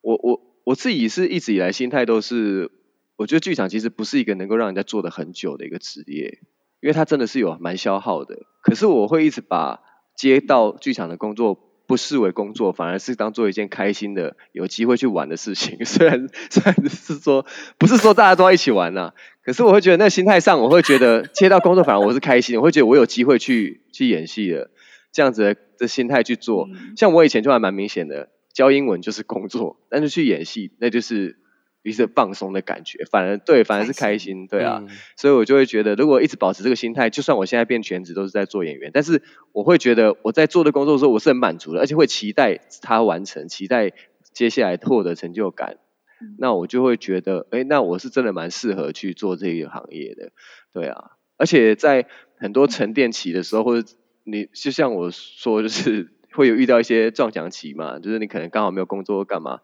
[SPEAKER 2] 我我我自己是一直以来心态都是，我觉得剧场其实不是一个能够让人家做得很久的一个职业，因为它真的是有蛮消耗的。可是我会一直把接到剧场的工作。不视为工作，反而是当做一件开心的、有机会去玩的事情。虽然虽然是说，不是说大家都要一起玩呐、可是我会觉得那心态上，我会觉得接到工作反而我是开心，我会觉得我有机会去去演戏的，这样子的，心态去做。像我以前就还蛮明显的，教英文就是工作，但是去演戏那就是。于是放松的感觉，反而对，反而是开心，对啊，嗯、所以我就会觉得，如果一直保持这个心态，就算我现在变全职都是在做演员，但是我会觉得我在做的工作的时候，我是很满足的，而且会期待它完成，期待接下来获得成就感，嗯、那我就会觉得，哎，那我是真的蛮适合去做这个行业的，对啊，而且在很多沉淀期的时候，或者你就像我说，就是 会有遇到一些撞墙期嘛，就是你可能刚好没有工作干嘛。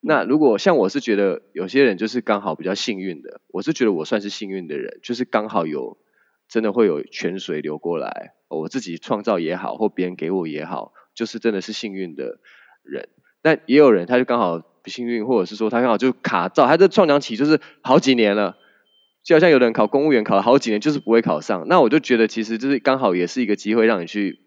[SPEAKER 2] 那如果像我是觉得有些人就是刚好比较幸运的，我是觉得我算是幸运的人，就是刚好有真的会有泉水流过来，我自己创造也好，或别人给我也好，就是真的是幸运的人。但也有人他就刚好不幸运，或者是说他刚好就卡到，他的撞墙期就是好几年了，就好像有的人考公务员考了好几年就是不会考上，那我就觉得其实就是刚好也是一个机会让你去。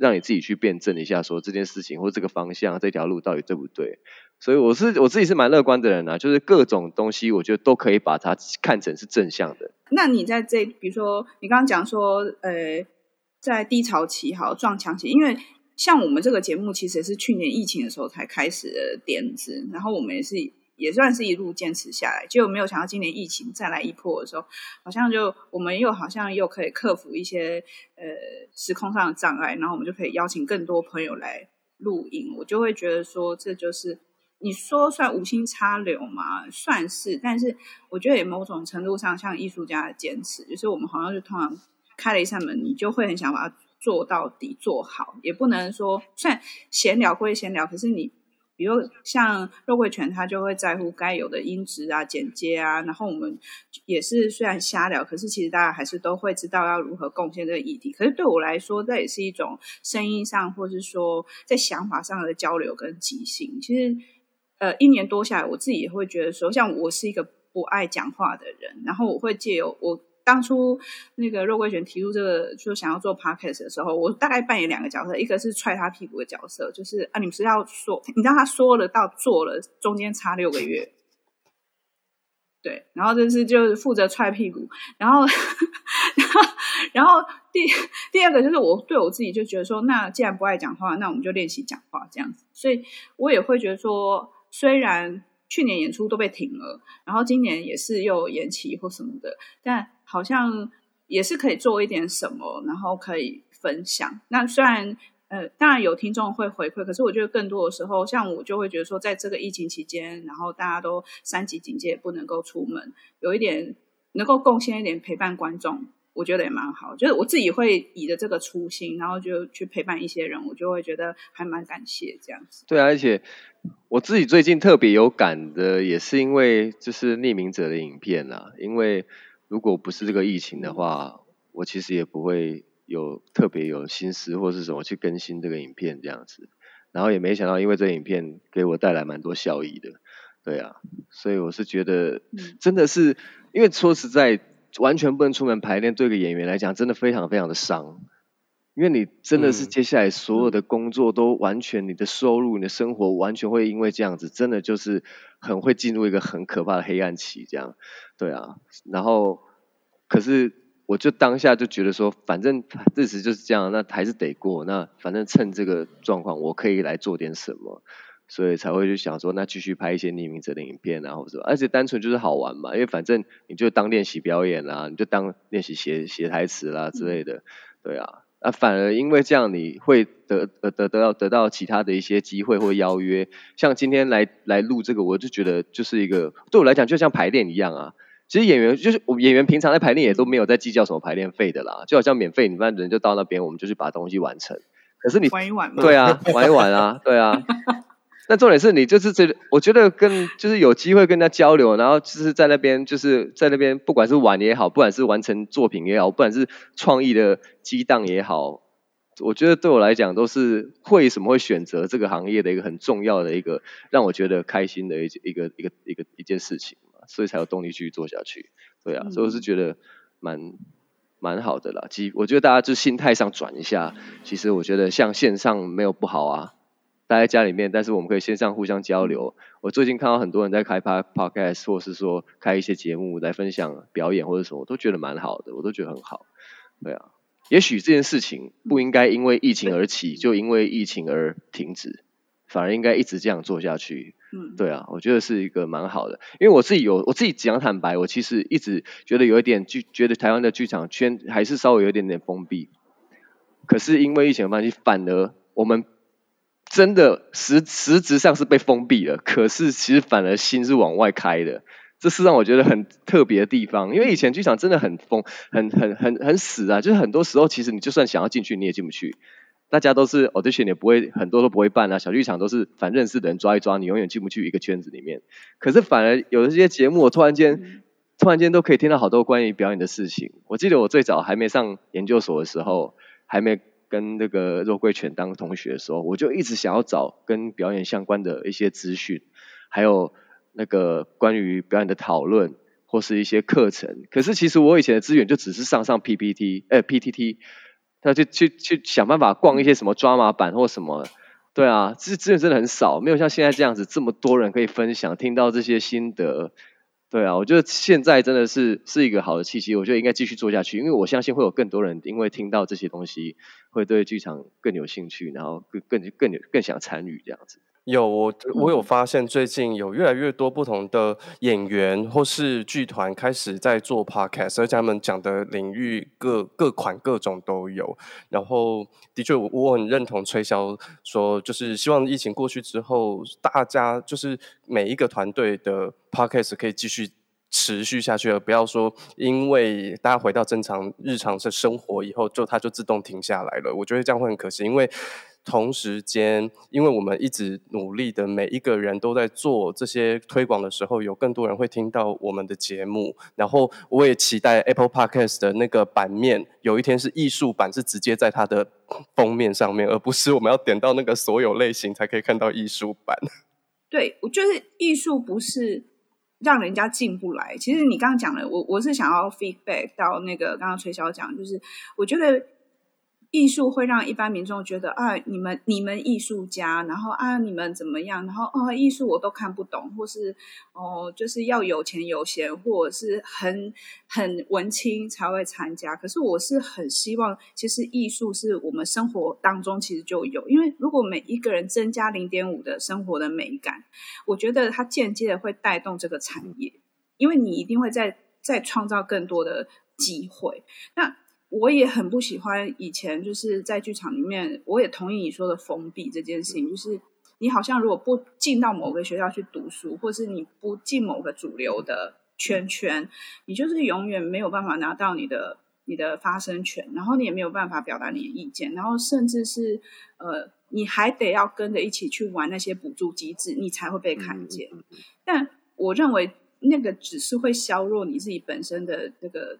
[SPEAKER 2] 让你自己去辩证一下，说这件事情或这个方向、这条路到底对不对？所以我是我自己是蛮乐观的人啊，就是各种东西，我觉得都可以把它看成是正向的。
[SPEAKER 1] 那你在这，比如说你刚刚讲说，呃，在低潮期好撞墙期，因为像我们这个节目其实是去年疫情的时候才开始的点子，然后我们也是。也算是一路坚持下来，结果没有想到今年疫情再来一波的时候，好像就我们又好像又可以克服一些呃时空上的障碍，然后我们就可以邀请更多朋友来录音。我就会觉得说，这就是你说算无心插柳嘛，算是，但是我觉得也某种程度上像艺术家的坚持，就是我们好像就通常开了一扇门，你就会很想把它做到底做好，也不能说算闲聊归闲聊，可是你。比如像肉桂犬，他就会在乎该有的音质啊、剪接啊。然后我们也是虽然瞎聊，可是其实大家还是都会知道要如何贡献这个议题。可是对我来说，这也是一种声音上，或是说在想法上的交流跟即兴。其实，呃，一年多下来，我自己也会觉得说，像我是一个不爱讲话的人，然后我会借由我。当初那个肉桂卷提出这个，就想要做 podcast 的时候，我大概扮演两个角色，一个是踹他屁股的角色，就是啊，你们是要说，你知道他说了到做了，中间差六个月，对，然后就是就是负责踹屁股，然后，然后，然后第第二个就是我对我自己就觉得说，那既然不爱讲话，那我们就练习讲话这样子，所以我也会觉得说，虽然。去年演出都被停了，然后今年也是又延期或什么的，但好像也是可以做一点什么，然后可以分享。那虽然呃，当然有听众会回馈，可是我觉得更多的时候，像我就会觉得说，在这个疫情期间，然后大家都三级警戒，不能够出门，有一点能够贡献一点陪伴观众。我觉得也蛮好。就是我自己会以着这个初心，然后就去陪伴一些人，我就会觉得还蛮感谢这样子。
[SPEAKER 2] 对啊，而且我自己最近特别有感的，也是因为就是匿名者的影片啊。因为如果不是这个疫情的话，我其实也不会有特别有心思或是什么去更新这个影片这样子。然后也没想到，因为这个影片给我带来蛮多效益的。对啊，所以我是觉得，真的是，因为说实在，完全不能出门排练，对个演员来讲，真的非常非常的伤。因为你真的是接下来所有的工作都完全，你的收入、你的生活完全会因为这样子，真的就是很会进入一个很可怕的黑暗期，这样。对啊，然后，可是我就当下就觉得说，反正日子就是这样，那还是得过。那反正趁这个状况，我可以来做点什么。所以才会去想说，那继续拍一些匿名者的影片啊，或者而且单纯就是好玩嘛，因为反正你就当练习表演啦，你就当练习写写台词啦之类的，对啊，啊反而因为这样你会得得得得到得到其他的一些机会或邀约，像今天来来录这个，我就觉得就是一个对我来讲就像排练一样啊，其实演员就是我演员平常在排练也都没有在计较什么排练费的啦，就好像免费，你们人就到那边，我们就去把东西完成，可是你
[SPEAKER 1] 玩一玩嘛，
[SPEAKER 2] 对啊，玩一玩啊，对啊。那重点是你就是这，我觉得跟就是有机会跟他交流，然后就是在那边就是在那边，不管是玩也好，不管是完成作品也好，不管是创意的激荡也好，我觉得对我来讲都是为什么会选择这个行业的一个很重要的一个让我觉得开心的一一个一个一个一件事情嘛，所以才有动力继续做下去。对啊，所以我是觉得蛮蛮好的啦。其我觉得大家就心态上转一下，其实我觉得像线上没有不好啊。待在家里面，但是我们可以线上互相交流。我最近看到很多人在开拍 podcast，或是说开一些节目来分享表演或者什么，我都觉得蛮好的，我都觉得很好。对啊，也许这件事情不应该因为疫情而起，就因为疫情而停止，反而应该一直这样做下去。嗯，对啊，我觉得是一个蛮好的。因为我自己有，我自己讲坦白，我其实一直觉得有一点剧，觉得台湾的剧场圈还是稍微有一点点封闭。可是因为疫情的关系，反而我们。真的实实质上是被封闭了，可是其实反而心是往外开的，这是让我觉得很特别的地方。因为以前剧场真的很封，很很很很死啊，就是很多时候其实你就算想要进去你也进不去，大家都是 audition 也不会，很多都不会办啊。小剧场都是反正认识的人抓一抓，你永远进不去一个圈子里面。可是反而有的这些节目，我突然间突然间都可以听到好多关于表演的事情。我记得我最早还没上研究所的时候，还没。跟那个肉桂犬当同学的时候，我就一直想要找跟表演相关的一些资讯，还有那个关于表演的讨论或是一些课程。可是其实我以前的资源就只是上上 PPT，哎 PTT，他就去去想办法逛一些什么抓马版或什么。对啊，资资源真的很少，没有像现在这样子这么多人可以分享，听到这些心得。对啊，我觉得现在真的是是一个好的契机，我觉得应该继续做下去，因为我相信会有更多人因为听到这些东西，会对剧场更有兴趣，然后更更更有更想参与这样子。
[SPEAKER 3] 有我我有发现最近有越来越多不同的演员或是剧团开始在做 podcast，而且他们讲的领域各各款各种都有。然后的确我我很认同吹箫说，就是希望疫情过去之后，大家就是每一个团队的 podcast 可以继续持续下去，而不要说因为大家回到正常日常的生活以后，就它就自动停下来了。我觉得这样会很可惜，因为。同时间，因为我们一直努力的每一个人都在做这些推广的时候，有更多人会听到我们的节目。然后，我也期待 Apple Podcast 的那个版面有一天是艺术版，是直接在它的封面上面，而不是我们要点到那个所有类型才可以看到艺术版。
[SPEAKER 1] 对，我觉得艺术不是让人家进不来。其实你刚刚讲的，我我是想要 feedback 到那个刚刚吹箫讲，就是我觉得。艺术会让一般民众觉得啊，你们你们艺术家，然后啊，你们怎么样？然后哦，艺术我都看不懂，或是哦，就是要有钱有闲，或者是很很文青才会参加。可是我是很希望，其实艺术是我们生活当中其实就有，因为如果每一个人增加零点五的生活的美感，我觉得它间接的会带动这个产业，因为你一定会再再创造更多的机会。那。我也很不喜欢以前就是在剧场里面，我也同意你说的封闭这件事情，就是你好像如果不进到某个学校去读书，或是你不进某个主流的圈圈，你就是永远没有办法拿到你的你的发声权，然后你也没有办法表达你的意见，然后甚至是呃，你还得要跟着一起去玩那些补助机制，你才会被看见。但我认为那个只是会削弱你自己本身的这个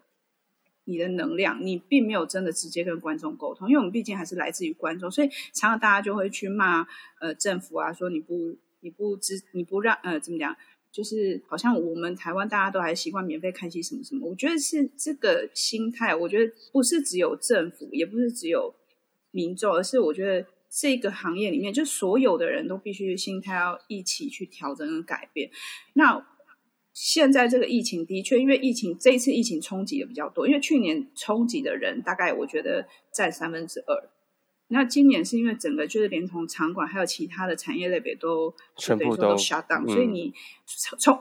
[SPEAKER 1] 你的能量，你并没有真的直接跟观众沟通，因为我们毕竟还是来自于观众，所以常常大家就会去骂呃政府啊，说你不你不知你不让呃怎么讲。就是好像我们台湾大家都还习惯免费看戏什么什么，我觉得是这个心态。我觉得不是只有政府，也不是只有民众，而是我觉得这个行业里面，就所有的人都必须心态要一起去调整跟改变。那现在这个疫情的确，因为疫情这一次疫情冲击的比较多，因为去年冲击的人大概我觉得占三分之二。那今年是因为整个就是连同场馆还有其他的产业类别都
[SPEAKER 3] 全部都
[SPEAKER 1] shut down，所以你冲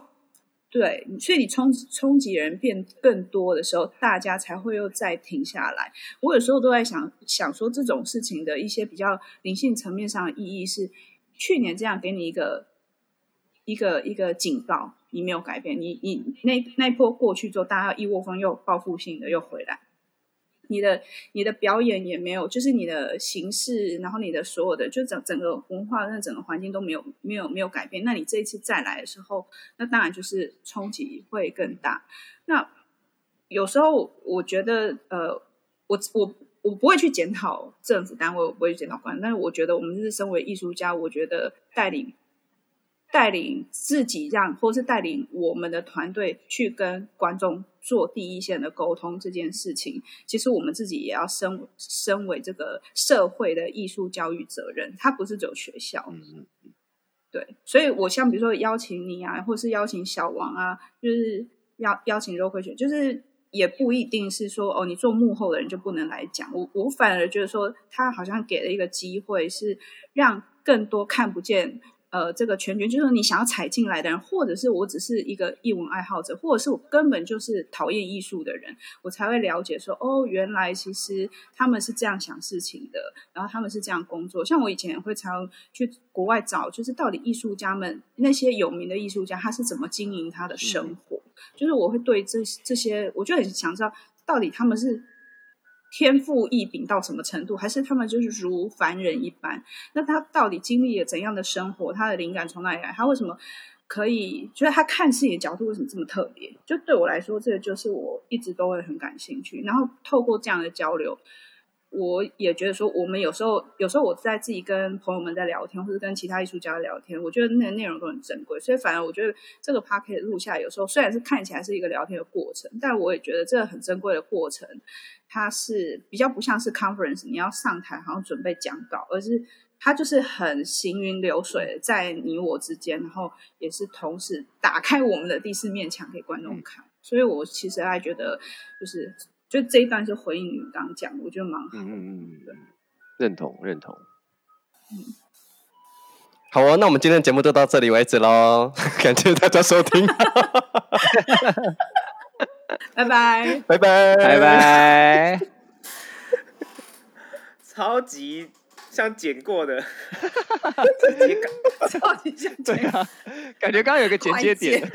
[SPEAKER 1] 对，所以你冲冲击人变更多的时候，大家才会又再停下来。我有时候都在想想说，这种事情的一些比较灵性层面上的意义是，去年这样给你一个一个一个警告，你没有改变，你你那那一波过去之后，大家一窝蜂又报复性的又回来。你的你的表演也没有，就是你的形式，然后你的所有的，就整整个文化那整个环境都没有没有没有改变。那你这一次再来的时候，那当然就是冲击会更大。那有时候我觉得，呃，我我我不会去检讨政府单位，我不会去检讨官，但是我觉得我们是身为艺术家，我觉得带领。带领自己让，或是带领我们的团队去跟观众做第一线的沟通这件事情，其实我们自己也要身身为这个社会的艺术教育责任，它不是只有学校。对，所以我像比如说邀请你啊，或是邀请小王啊，就是邀邀请肉桂雪，就是也不一定是说哦，你做幕后的人就不能来讲。我我反而觉得说，他好像给了一个机会，是让更多看不见。呃，这个全权就是你想要踩进来的人，或者是我只是一个艺文爱好者，或者是我根本就是讨厌艺术的人，我才会了解说，哦，原来其实他们是这样想事情的，然后他们是这样工作。像我以前会常去国外找，就是到底艺术家们那些有名的艺术家，他是怎么经营他的生活？嗯、就是我会对这这些，我就很想知道，到底他们是。天赋异禀到什么程度？还是他们就是如凡人一般？那他到底经历了怎样的生活？他的灵感从哪里来？他为什么可以？觉得他看事情的角度为什么这么特别？就对我来说，这个就是我一直都会很感兴趣。然后透过这样的交流。我也觉得说，我们有时候，有时候我在自己跟朋友们在聊天，或者跟其他艺术家聊天，我觉得那个内容都很珍贵。所以，反而我觉得这个 pk 录下来，有时候虽然是看起来是一个聊天的过程，但我也觉得这个很珍贵的过程，它是比较不像是 conference，你要上台好像准备讲稿，而是它就是很行云流水，在你我之间，然后也是同时打开我们的第四面墙给观众看。所以我其实还觉得就是。就这一段是回应你刚刚讲的，我觉得蛮好。嗯嗯嗯，
[SPEAKER 2] 对，认同认同。
[SPEAKER 3] 嗯，好啊，那我们今天的节目就到这里为止喽，感谢大家收听，
[SPEAKER 1] 拜拜。
[SPEAKER 3] 拜拜。
[SPEAKER 2] 拜拜，
[SPEAKER 4] 超级像剪过的，直 接
[SPEAKER 1] 超级像剪，
[SPEAKER 2] 对啊，感觉刚刚有个剪接点。